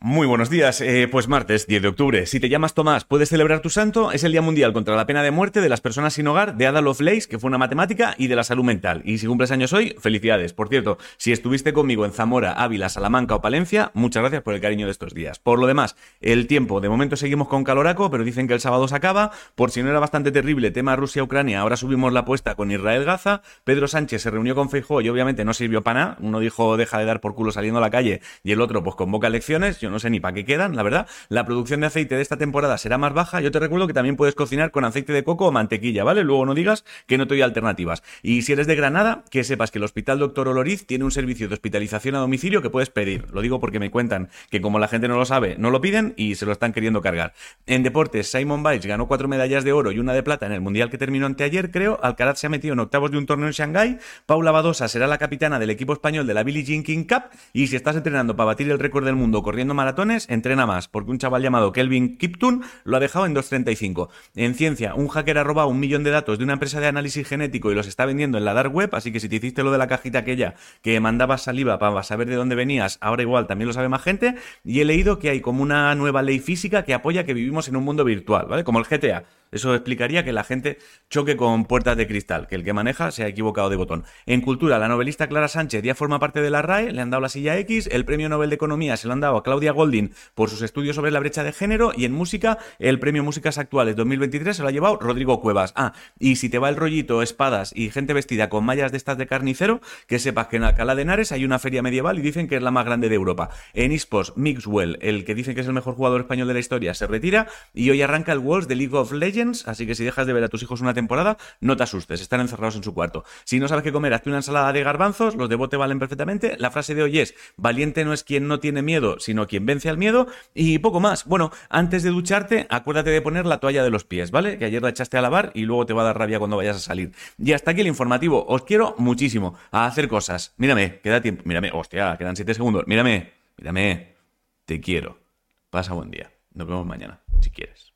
Muy buenos días, eh, pues martes 10 de octubre. Si te llamas Tomás, puedes celebrar tu santo. Es el Día Mundial contra la Pena de Muerte de las Personas Sin Hogar, de Ada Lovelace, que fue una matemática, y de la salud mental. Y si cumples años hoy, felicidades. Por cierto, si estuviste conmigo en Zamora, Ávila, Salamanca o Palencia, muchas gracias por el cariño de estos días. Por lo demás, el tiempo, de momento seguimos con caloraco, pero dicen que el sábado se acaba. Por si no era bastante terrible, tema Rusia-Ucrania, ahora subimos la apuesta con Israel-Gaza. Pedro Sánchez se reunió con Feijóo y obviamente no sirvió para nada. Uno dijo deja de dar por culo saliendo a la calle y el otro pues convoca elecciones. No sé ni para qué quedan la verdad. La producción de aceite de esta temporada será más baja. Yo te recuerdo que también puedes cocinar con aceite de coco o mantequilla, ¿vale? Luego no digas que no te doy alternativas. Y si eres de Granada, que sepas que el Hospital Doctor Oloriz tiene un servicio de hospitalización a domicilio que puedes pedir. Lo digo porque me cuentan que como la gente no lo sabe, no lo piden y se lo están queriendo cargar. En deportes, Simon Biles ganó cuatro medallas de oro y una de plata en el Mundial que terminó anteayer, creo. Alcaraz se ha metido en octavos de un torneo en Shanghái. Paula Badosa será la capitana del equipo español de la Billie Jean King Cup. Y si estás entrenando para batir el récord del mundo corriendo maratones, entrena más, porque un chaval llamado Kelvin Kiptun lo ha dejado en 2.35. En ciencia, un hacker ha robado un millón de datos de una empresa de análisis genético y los está vendiendo en la dark web, así que si te hiciste lo de la cajita aquella que mandabas saliva para saber de dónde venías, ahora igual también lo sabe más gente. Y he leído que hay como una nueva ley física que apoya que vivimos en un mundo virtual, ¿vale? Como el GTA. Eso explicaría que la gente choque con puertas de cristal, que el que maneja se ha equivocado de botón. En cultura, la novelista Clara Sánchez ya forma parte de la RAE, le han dado la silla X, el premio Nobel de Economía se lo han dado a Claudia Goldin por sus estudios sobre la brecha de género y en música, el premio Músicas Actuales 2023 se lo ha llevado Rodrigo Cuevas. Ah, y si te va el rollito, espadas y gente vestida con mallas de estas de carnicero, que sepas que en Alcalá de Henares hay una feria medieval y dicen que es la más grande de Europa. En Ispos, Mixwell, el que dicen que es el mejor jugador español de la historia, se retira y hoy arranca el Worlds de League of Así que si dejas de ver a tus hijos una temporada, no te asustes, están encerrados en su cuarto. Si no sabes qué comer, hazte una ensalada de garbanzos, los de bote valen perfectamente. La frase de hoy es, valiente no es quien no tiene miedo, sino quien vence al miedo y poco más. Bueno, antes de ducharte, acuérdate de poner la toalla de los pies, ¿vale? Que ayer la echaste a lavar y luego te va a dar rabia cuando vayas a salir. Y hasta aquí el informativo. Os quiero muchísimo a hacer cosas. Mírame, queda tiempo. Mírame, hostia, quedan 7 segundos. Mírame, mírame. Te quiero. Pasa buen día. Nos vemos mañana, si quieres.